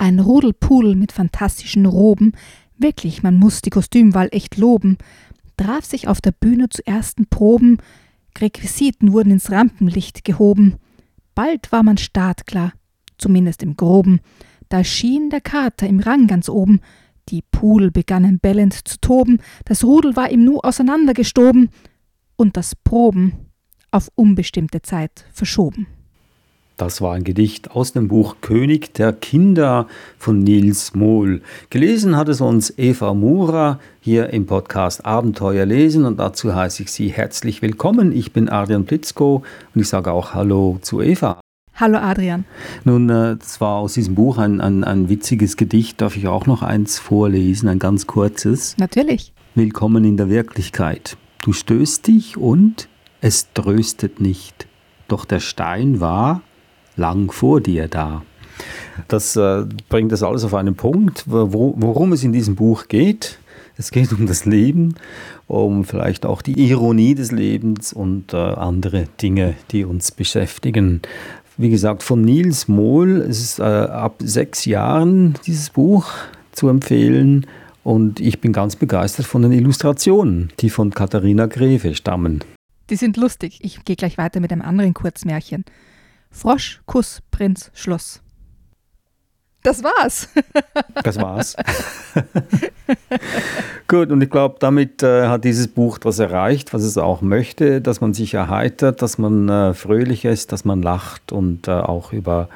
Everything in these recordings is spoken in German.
Ein Rudelpudel mit fantastischen Roben, wirklich, man muss die Kostümwahl echt loben, traf sich auf der Bühne zu ersten Proben, Requisiten wurden ins Rampenlicht gehoben. Bald war man startklar, zumindest im Groben. Da schien der Kater im Rang ganz oben. Die Pudel begannen bellend zu toben, das Rudel war ihm nu auseinandergestoben und das Proben auf unbestimmte Zeit verschoben. Das war ein Gedicht aus dem Buch König der Kinder von Nils Mohl. Gelesen hat es uns Eva Mura hier im Podcast Abenteuer lesen und dazu heiße ich Sie herzlich willkommen. Ich bin Adrian Plitzko und ich sage auch Hallo zu Eva. Hallo Adrian. Nun, äh, das war aus diesem Buch ein, ein, ein witziges Gedicht. Darf ich auch noch eins vorlesen, ein ganz kurzes? Natürlich. Willkommen in der Wirklichkeit. Du stößt dich und es tröstet nicht. Doch der Stein war lang vor dir da. Das äh, bringt das alles auf einen Punkt, wo, worum es in diesem Buch geht. Es geht um das Leben, um vielleicht auch die Ironie des Lebens und äh, andere Dinge, die uns beschäftigen. Wie gesagt, von Niels Mohl, es ist äh, ab sechs Jahren dieses Buch zu empfehlen. Und ich bin ganz begeistert von den Illustrationen, die von Katharina Greve stammen. Die sind lustig. Ich gehe gleich weiter mit einem anderen Kurzmärchen. Frosch, Kuss, Prinz, Schluss. Das war's. das war's. Gut, und ich glaube, damit äh, hat dieses Buch das erreicht, was es auch möchte, dass man sich erheitert, dass man äh, fröhlich ist, dass man lacht und äh, auch über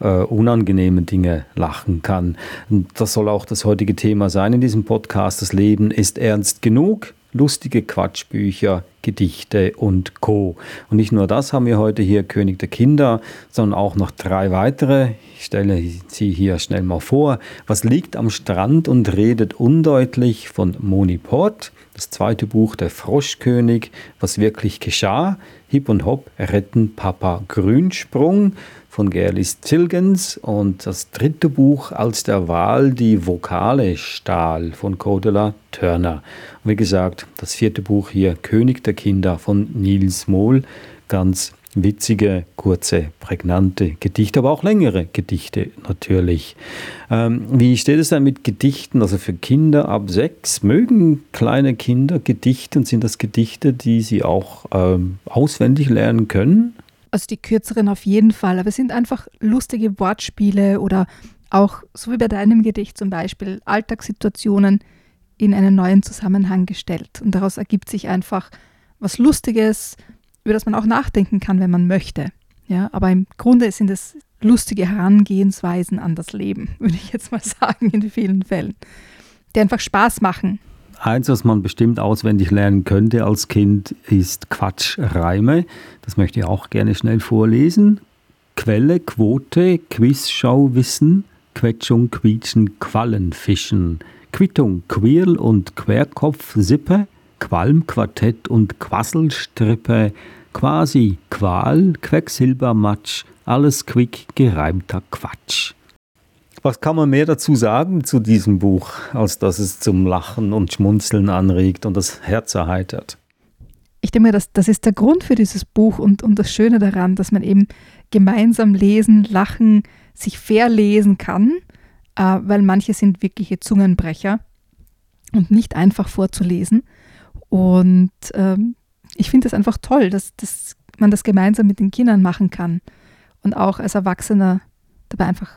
äh, unangenehme Dinge lachen kann. Und das soll auch das heutige Thema sein in diesem Podcast. Das Leben ist ernst genug lustige Quatschbücher, Gedichte und Co. Und nicht nur das haben wir heute hier König der Kinder, sondern auch noch drei weitere. Ich stelle sie hier schnell mal vor. Was liegt am Strand und redet undeutlich von Moni Port. Das zweite Buch Der Froschkönig, was wirklich geschah. Hip und Hop retten Papa Grünsprung von Gerlis Zilgens und das dritte Buch als der Wahl die Vokale Stahl von Cordula Turner. Und wie gesagt, das vierte Buch hier König der Kinder von Niels Mohl, ganz witzige, kurze, prägnante Gedichte, aber auch längere Gedichte natürlich. Ähm, wie steht es denn mit Gedichten, also für Kinder ab sechs? Mögen kleine Kinder Gedichte und sind das Gedichte, die sie auch ähm, auswendig lernen können? Also die kürzeren auf jeden Fall, aber es sind einfach lustige Wortspiele oder auch, so wie bei deinem Gedicht zum Beispiel, Alltagssituationen in einen neuen Zusammenhang gestellt. Und daraus ergibt sich einfach was Lustiges, über das man auch nachdenken kann, wenn man möchte. Ja, aber im Grunde sind es lustige Herangehensweisen an das Leben, würde ich jetzt mal sagen, in vielen Fällen, die einfach Spaß machen. Eins, was man bestimmt auswendig lernen könnte als Kind, ist Quatschreime. Das möchte ich auch gerne schnell vorlesen. Quelle, Quote, Quizschau, Wissen, Quetschung, Quietschen, Quallen, Fischen, Quittung, Quirl und Querkopf, Sippe, Qualm, Quartett und Quasselstrippe, quasi Qual, Quecksilbermatsch, alles quick gereimter Quatsch. Was kann man mehr dazu sagen zu diesem Buch, als dass es zum Lachen und Schmunzeln anregt und das Herz erheitert? Ich denke mir, das, das ist der Grund für dieses Buch und, und das Schöne daran, dass man eben gemeinsam lesen, lachen, sich verlesen kann, äh, weil manche sind wirkliche Zungenbrecher und nicht einfach vorzulesen. Und ähm, ich finde es einfach toll, dass, dass man das gemeinsam mit den Kindern machen kann und auch als Erwachsener dabei einfach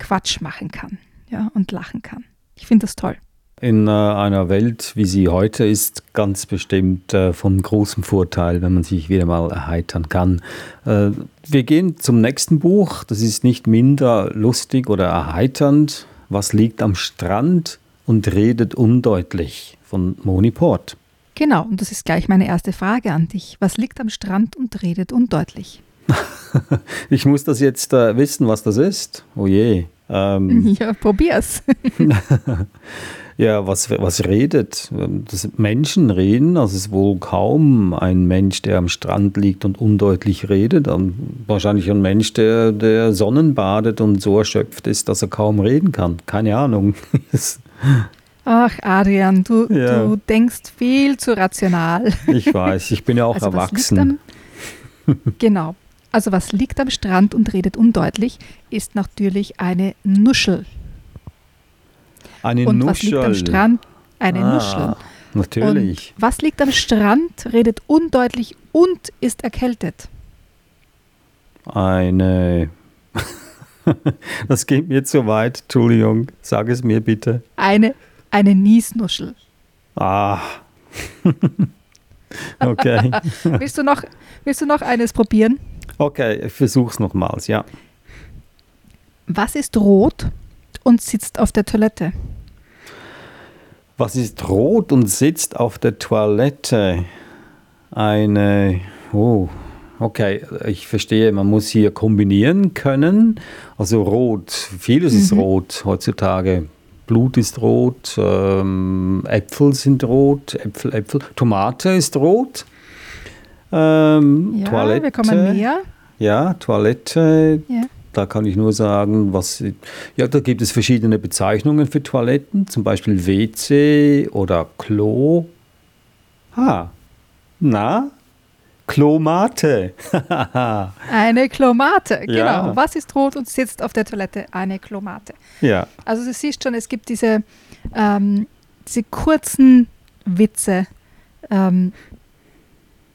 Quatsch machen kann ja, und lachen kann. Ich finde das toll. In äh, einer Welt, wie sie heute ist, ganz bestimmt äh, von großem Vorteil, wenn man sich wieder mal erheitern kann. Äh, wir gehen zum nächsten Buch. Das ist nicht minder lustig oder erheiternd. Was liegt am Strand und redet undeutlich von Moni Port. Genau, und das ist gleich meine erste Frage an dich. Was liegt am Strand und redet undeutlich? ich muss das jetzt äh, wissen, was das ist. Oh je. Ähm, Ja, probier's. ja, was, was redet? Das Menschen reden, also es ist wohl kaum ein Mensch, der am Strand liegt und undeutlich redet. Ähm, Wahrscheinlich ein Mensch, der, der Sonnenbadet und so erschöpft ist, dass er kaum reden kann. Keine Ahnung. Ach, Adrian, du, Ja. du denkst viel zu rational. ich weiß, ich bin ja auch Also erwachsen. am, genau. Also was liegt am Strand und redet undeutlich, ist natürlich eine Nuschel. Eine und was liegt am Nuschel. Strand? Eine Ah, Nuschel. Natürlich. Und was liegt am Strand, redet undeutlich und ist erkältet? Eine. das geht mir zu weit. Entschuldigung, sag es mir bitte. Eine, eine Niesnuschel. Ah. okay. willst, du noch, willst du noch eines probieren? Okay, ich versuch's nochmals, ja. Was ist rot und sitzt auf der Toilette? Was ist rot und sitzt auf der Toilette? Eine. Oh, okay, ich verstehe, man muss hier kombinieren können. Also rot, vieles ist Mhm. rot heutzutage. Blut ist rot, ähm, Äpfel sind rot, Äpfel, Äpfel. Tomate ist rot. Ähm, Ja, Toilette. wir kommen näher. Ja, Toilette. Ja. Da kann ich nur sagen, was. Ja, da gibt es verschiedene Bezeichnungen für Toiletten, zum Beispiel WC oder Klo. Ah, na? Klomate. Eine Klomate, Ja. genau. Was ist rot und sitzt auf der Toilette? Eine Klomate. ja, Also du siehst schon, es gibt diese, ähm, diese kurzen Witze, ähm,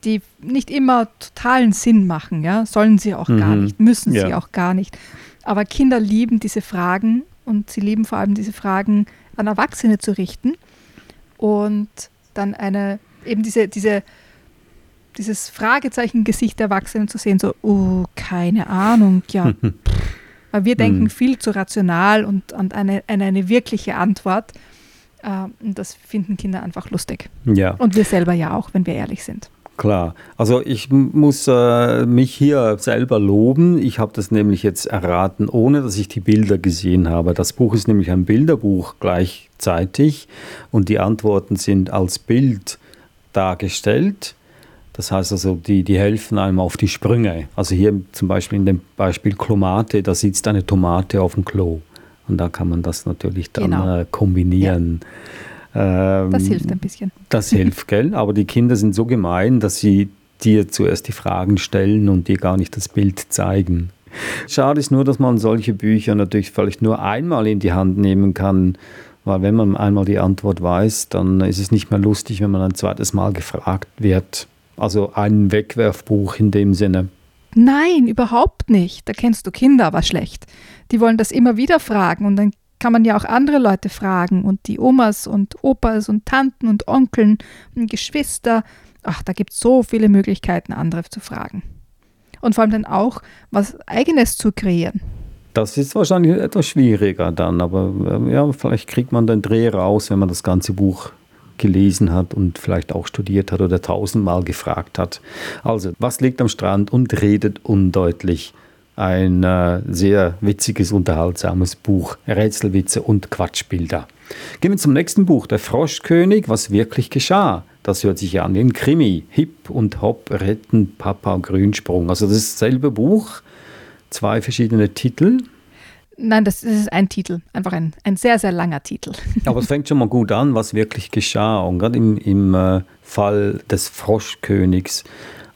die nicht immer totalen Sinn machen, ja, sollen sie auch gar Mhm. nicht, müssen sie Ja. auch gar nicht. Aber Kinder lieben diese Fragen und sie lieben vor allem diese Fragen an Erwachsene zu richten und dann eine, eben diese, diese, dieses Fragezeichen-Gesicht der Erwachsenen zu sehen, so, oh, keine Ahnung, ja, weil wir denken viel zu rational und an eine, an eine wirkliche Antwort. Äh, und das finden Kinder einfach lustig. ja. Und wir selber ja auch, wenn wir ehrlich sind. Klar. Also ich muss äh, mich hier selber loben. Ich habe das nämlich jetzt erraten, ohne dass ich die Bilder gesehen habe. Das Buch ist nämlich ein Bilderbuch gleichzeitig und die Antworten sind als Bild dargestellt. Das heißt also, die, die helfen einem auf die Sprünge. Also hier zum Beispiel in dem Beispiel Klomate, da sitzt eine Tomate auf dem Klo. Und da kann man das natürlich dann Genau. äh, kombinieren. Ähm, Das hilft ein bisschen. das hilft, gell? Aber die Kinder sind so gemein, dass sie dir zuerst die Fragen stellen und dir gar nicht das Bild zeigen. Schade ist nur, dass man solche Bücher natürlich vielleicht nur einmal in die Hand nehmen kann, weil wenn man einmal die Antwort weiß, dann ist es nicht mehr lustig, wenn man ein zweites Mal gefragt wird. Also ein Wegwerfbuch in dem Sinne. Nein, überhaupt nicht. Da kennst du Kinder aber schlecht. Die wollen das immer wieder fragen und dann kann man ja auch andere Leute fragen und die Omas und Opas und Tanten und Onkeln und Geschwister. Ach, da gibt es so viele Möglichkeiten, andere zu fragen. Und vor allem dann auch was Eigenes zu kreieren. Das ist wahrscheinlich etwas schwieriger dann, aber äh, ja, vielleicht kriegt man den Dreh raus, wenn man das ganze Buch gelesen hat und vielleicht auch studiert hat oder tausendmal gefragt hat. Also, was liegt am Strand und redet undeutlich? Ein äh, sehr witziges, unterhaltsames Buch, Rätselwitze und Quatschbilder. Gehen wir zum nächsten Buch, Der Froschkönig, was wirklich geschah. Das hört sich ja an wie ein Krimi. Hip und Hop retten Papa Grünsprung. Also das dasselbe Buch, zwei verschiedene Titel. Nein, das, ist ein Titel, einfach ein, ein sehr, sehr langer Titel. Aber es fängt schon mal gut an, was wirklich geschah. Und gerade im, im äh, Fall des Froschkönigs,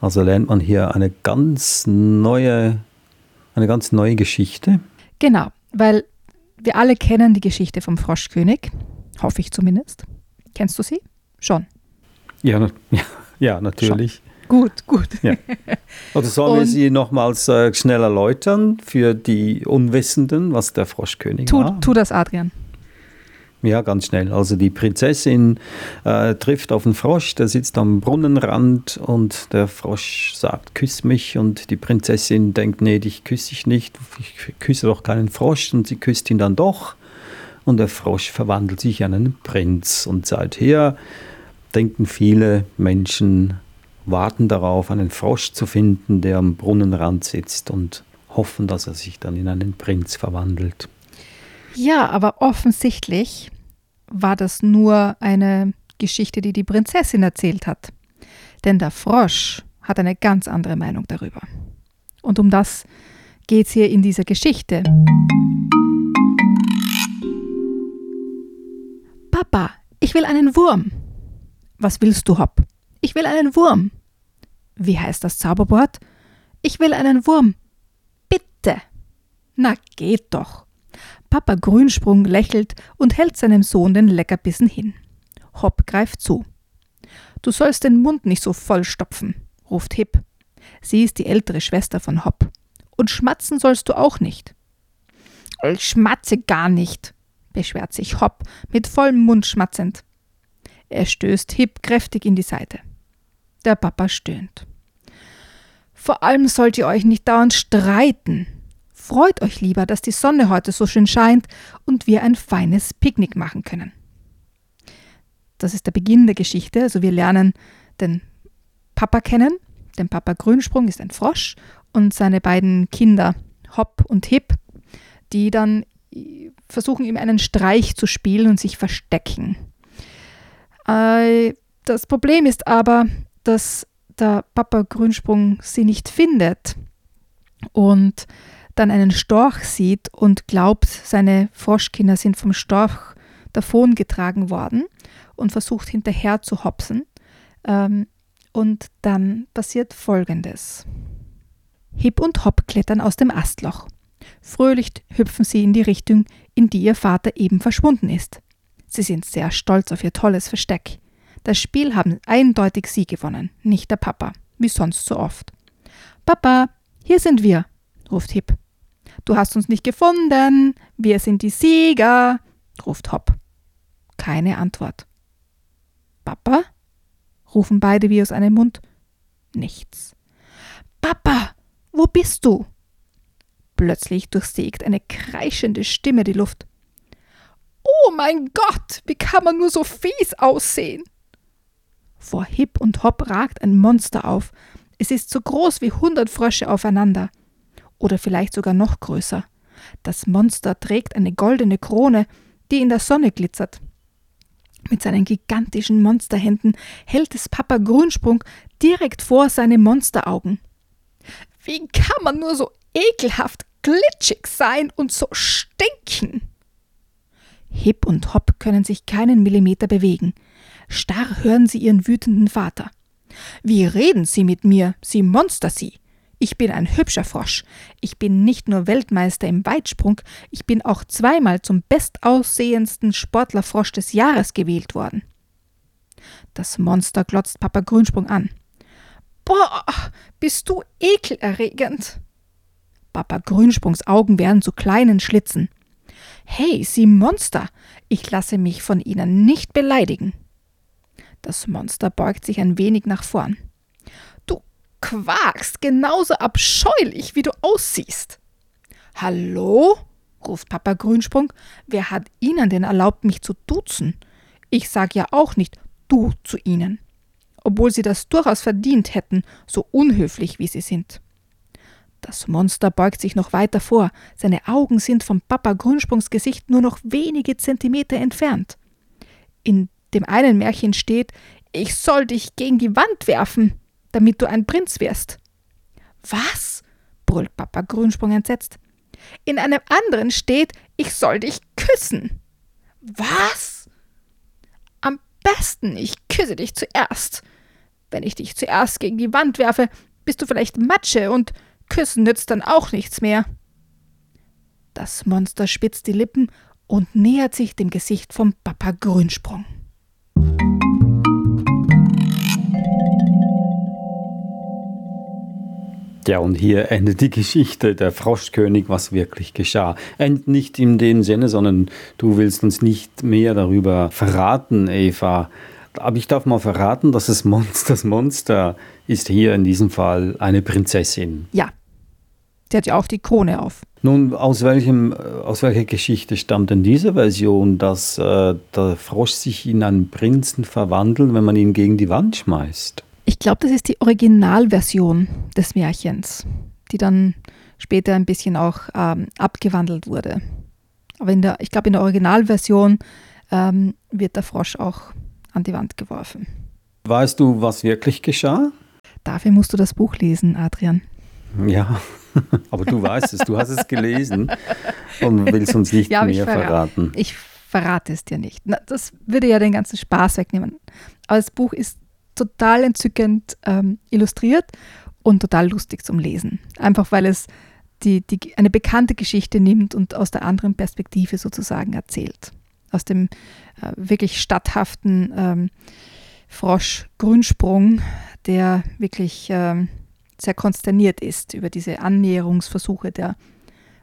also lernt man hier eine ganz neue, eine ganz neue Geschichte. Genau, weil wir alle kennen die Geschichte vom Froschkönig, hoffe ich zumindest. Kennst du sie? Schon. Ja, na- ja, ja natürlich. Gut, gut. Ja. Oder sollen wir sie nochmals äh, schnell erläutern für die Unwissenden, was der Froschkönig Tu, war? tu das, Adrian. Ja, ganz schnell. Also die Prinzessin äh, trifft auf einen Frosch, der sitzt am Brunnenrand und der Frosch sagt, küss mich und die Prinzessin denkt, nee, dich küsse ich nicht, ich küsse doch keinen Frosch und sie küsst ihn dann doch und der Frosch verwandelt sich in einen Prinz und seither denken viele Menschen, warten darauf, einen Frosch zu finden, der am Brunnenrand sitzt und hoffen, dass er sich dann in einen Prinz verwandelt. Ja, aber offensichtlich war das nur eine Geschichte, die die Prinzessin erzählt hat. Denn der Frosch hat eine ganz andere Meinung darüber. Und um das geht es hier in dieser Geschichte. Papa, ich will einen Wurm. Was willst du, Hopp? Ich will einen Wurm. Wie heißt das Zauberwort? Ich will einen Wurm. Bitte. Na, geht doch. Papa Grünsprung lächelt und hält seinem Sohn den Leckerbissen hin. Hopp greift zu. Du sollst den Mund nicht so vollstopfen, ruft Hip. Sie ist die ältere Schwester von Hopp. Und schmatzen sollst du auch nicht. Ich schmatze gar nicht, beschwert sich Hopp, mit vollem Mund schmatzend. Er stößt Hip kräftig in die Seite. Der Papa stöhnt. Vor allem sollt ihr euch nicht dauernd streiten. Freut euch lieber, dass die Sonne heute so schön scheint und wir ein feines Picknick machen können. Das ist der Beginn der Geschichte. Also wir lernen den Papa kennen. Den Papa Grünsprung ist ein Frosch und seine beiden Kinder Hopp und Hip, die dann versuchen, ihm einen Streich zu spielen und sich verstecken. Äh, das Problem ist aber, dass der Papa Grünsprung sie nicht findet und dann einen Storch sieht und glaubt, seine Froschkinder sind vom Storch davongetragen worden und versucht hinterher zu hopsen. Ähm, und dann passiert Folgendes. Hip und Hop klettern aus dem Astloch. Fröhlich hüpfen sie in die Richtung, in die ihr Vater eben verschwunden ist. Sie sind sehr stolz auf ihr tolles Versteck. Das Spiel haben eindeutig sie gewonnen, nicht der Papa, wie sonst so oft. Papa, hier sind wir, ruft Hip. Du hast uns nicht gefunden, wir sind die Sieger, ruft Hop. Keine Antwort. Papa? rufen beide wie aus einem Mund. Nichts. Papa, wo bist du? Plötzlich durchsägt eine kreischende Stimme die Luft. Oh mein Gott, wie kann man nur so fies aussehen? Vor Hip und Hop ragt ein Monster auf. Es ist so groß wie hundert Frösche aufeinander. Oder vielleicht sogar noch größer. Das Monster trägt eine goldene Krone, die in der Sonne glitzert. Mit seinen gigantischen Monsterhänden hält es Papa Grünsprung direkt vor seine Monsteraugen. Wie kann man nur so ekelhaft glitschig sein und so stinken? Hip und Hop können sich keinen Millimeter bewegen. Starr hören sie ihren wütenden Vater. Wie reden Sie mit mir, Sie Monster Sie? Ich bin ein hübscher Frosch. Ich bin nicht nur Weltmeister im Weitsprung, ich bin auch zweimal zum bestaussehendsten Sportlerfrosch des Jahres gewählt worden. Das Monster glotzt Papa Grünsprung an. Boah, bist du ekelerregend. Papa Grünsprungs Augen werden zu kleinen Schlitzen. Hey, Sie Monster, ich lasse mich von Ihnen nicht beleidigen. Das Monster beugt sich ein wenig nach vorn quakst genauso abscheulich, wie du aussiehst. Hallo? ruft Papa Grünsprung. Wer hat Ihnen denn erlaubt, mich zu duzen? Ich sag ja auch nicht du zu Ihnen. Obwohl Sie das durchaus verdient hätten, so unhöflich wie Sie sind. Das Monster beugt sich noch weiter vor. Seine Augen sind vom Papa Grünsprungs Gesicht nur noch wenige Zentimeter entfernt. In dem einen Märchen steht, ich soll dich gegen die Wand werfen damit du ein Prinz wirst. Was? brüllt Papa Grünsprung entsetzt. In einem anderen steht, ich soll dich küssen. Was? Am besten, ich küsse dich zuerst. Wenn ich dich zuerst gegen die Wand werfe, bist du vielleicht Matsche und küssen nützt dann auch nichts mehr. Das Monster spitzt die Lippen und nähert sich dem Gesicht vom Papa Grünsprung. Ja, und hier endet die Geschichte der Froschkönig, was wirklich geschah. Endet nicht in dem Sinne, sondern du willst uns nicht mehr darüber verraten, Eva. Aber ich darf mal verraten, dass das Monster, das Monster ist hier in diesem Fall eine Prinzessin. Ja, die hat ja auch die Krone auf. Nun, aus, welchem, aus welcher Geschichte stammt denn diese Version, dass äh, der Frosch sich in einen Prinzen verwandelt, wenn man ihn gegen die Wand schmeißt? Ich glaube, das ist die Originalversion des Märchens, die dann später ein bisschen auch ähm, abgewandelt wurde. Aber in der, ich glaube, in der Originalversion ähm, wird der Frosch auch an die Wand geworfen. Weißt du, was wirklich geschah? Dafür musst du das Buch lesen, Adrian. Ja, aber du weißt es, du hast es gelesen und willst uns nicht ja, mehr verra verraten. Ich verrate es dir nicht. Na, das würde ja den ganzen Spaß wegnehmen. Aber das Buch ist total entzückend ähm, illustriert und total lustig zum Lesen. Einfach weil es die, die, eine bekannte Geschichte nimmt und aus der anderen Perspektive sozusagen erzählt. Aus dem äh, wirklich statthaften ähm, Frosch Grünsprung, der wirklich ähm, sehr konsterniert ist über diese Annäherungsversuche der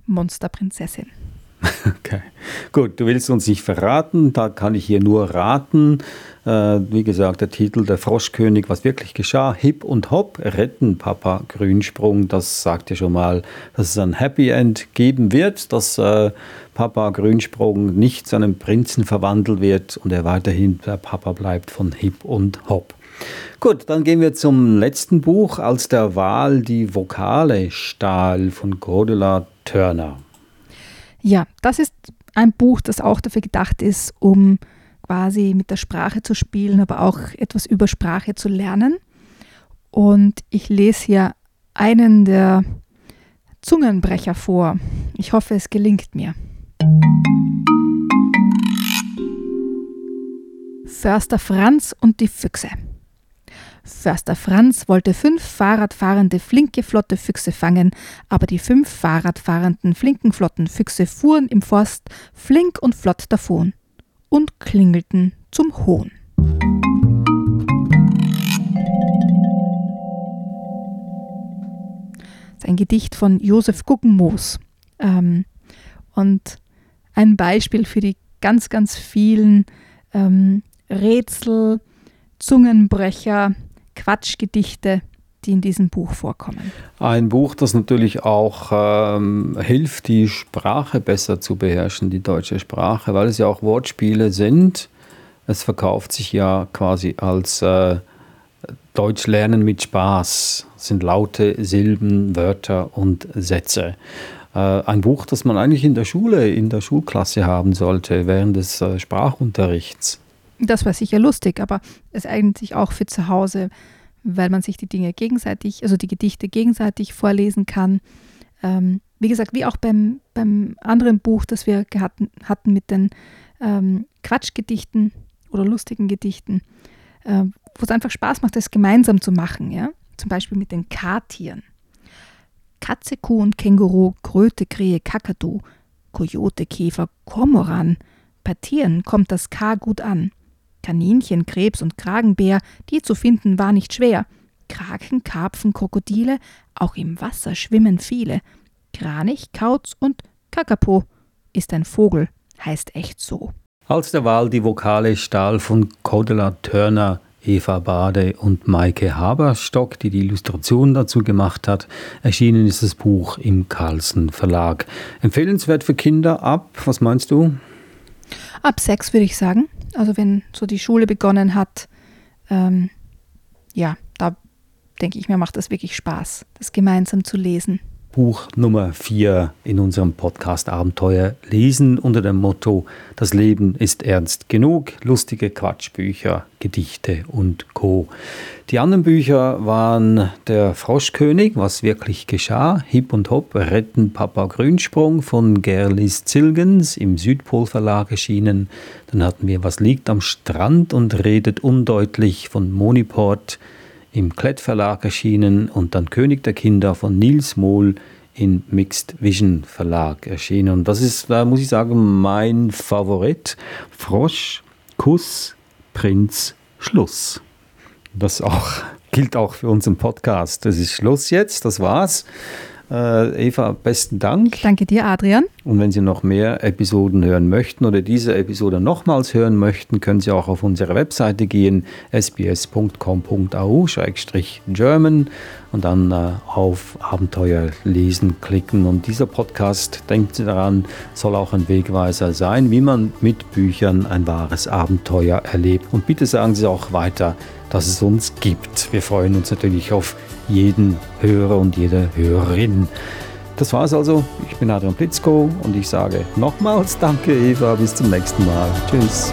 Monsterprinzessin. Okay, gut, du willst uns nicht verraten, da kann ich hier nur raten. Äh, wie gesagt, der Titel Der Froschkönig, was wirklich geschah, Hip und Hop, retten Papa Grünsprung. Das sagt ja schon mal, dass es ein Happy End geben wird, dass äh, Papa Grünsprung nicht zu einem Prinzen verwandelt wird und er weiterhin der Papa bleibt von Hip und Hop. Gut, dann gehen wir zum letzten Buch, als der Wahl die Vokale stahl von Cordula Turner. Ja, das ist ein Buch, das auch dafür gedacht ist, um quasi mit der Sprache zu spielen, aber auch etwas über Sprache zu lernen. Und ich lese hier einen der Zungenbrecher vor. Ich hoffe, es gelingt mir. Förster Franz und die Füchse. Förster Franz wollte fünf Fahrradfahrende flinke flotte Füchse fangen, aber die fünf Fahrradfahrenden flinken flotten Füchse fuhren im Forst flink und flott davon und klingelten zum Hohn. Das ist ein Gedicht von Josef Guggenmoos. Ähm, und ein Beispiel für die ganz, ganz vielen ähm, Rätsel, Zungenbrecher, Quatschgedichte, die in diesem Buch vorkommen. Ein Buch, das natürlich auch ähm, hilft, die Sprache besser zu beherrschen, die deutsche Sprache, weil es ja auch Wortspiele sind. Es verkauft sich ja quasi als äh, Deutsch lernen mit Spaß. Es sind laute Silben, Wörter und Sätze. Äh, ein Buch, das man eigentlich in der Schule, in der Schulklasse haben sollte, während des äh, Sprachunterrichts. Das war sicher lustig, aber es eignet sich auch für zu Hause, weil man sich die Dinge gegenseitig, also die Gedichte gegenseitig vorlesen kann. Ähm, wie gesagt, wie auch beim, beim anderen Buch, das wir hatten, hatten mit den ähm, Quatschgedichten oder lustigen Gedichten, äh, wo es einfach Spaß macht, das gemeinsam zu machen. Ja? Zum Beispiel mit den K-Tieren. Katze, Kuh und Känguru, Kröte, Krähe, Kakadu, Kojote, Käfer, Kormoran. Bei Tieren kommt das K gut an. Kaninchen, Krebs und Kragenbär, die zu finden war nicht schwer. Kraken, Karpfen, Krokodile, auch im Wasser schwimmen viele. Kranich, Kauz und Kakapo ist ein Vogel, heißt echt so. Als der Wahl die Vokale stahl von Cordula Turner, Eva Bade und Maike Haberstock, die die Illustration dazu gemacht hat, erschienen ist das Buch im Carlsen Verlag. Empfehlenswert für Kinder ab, was meinst du? Ab sechs würde ich sagen. Also wenn so die Schule begonnen hat, ähm, ja, da denke ich mir, macht das wirklich Spaß, das gemeinsam zu lesen. Buch Nummer 4 in unserem Podcast Abenteuer lesen unter dem Motto Das Leben ist ernst genug, lustige Quatschbücher, Gedichte und Co. Die anderen Bücher waren Der Froschkönig, was wirklich geschah, Hip und Hop retten Papa Grünsprung von Gerlis Zilgens im Südpol Verlag erschienen. Dann hatten wir Was liegt am Strand und redet undeutlich von Moniport im Klett Verlag erschienen und dann König der Kinder von Nils Mohl in Mixed Vision Verlag erschienen. Und das ist, da muss ich sagen, mein Favorit. Frosch, Kuss, Prinz, Schluss. Das auch, gilt auch für unseren Podcast. Das ist Schluss jetzt, das war's. Äh, Eva, besten Dank. Danke dir, Adrian. Und wenn Sie noch mehr Episoden hören möchten oder diese Episode nochmals hören möchten, können Sie auch auf unsere Webseite gehen, sbs.com.au-german und dann äh, auf Abenteuer lesen klicken. Und dieser Podcast, denkt Sie daran, soll auch ein Wegweiser sein, wie man mit Büchern ein wahres Abenteuer erlebt. Und bitte sagen Sie auch weiter, dass es uns gibt. Wir freuen uns natürlich auf jeden Hörer und jede Hörerin. Das war's also. Ich bin Adrian Plitzko und ich sage nochmals Danke, Eva. Bis zum nächsten Mal. Tschüss.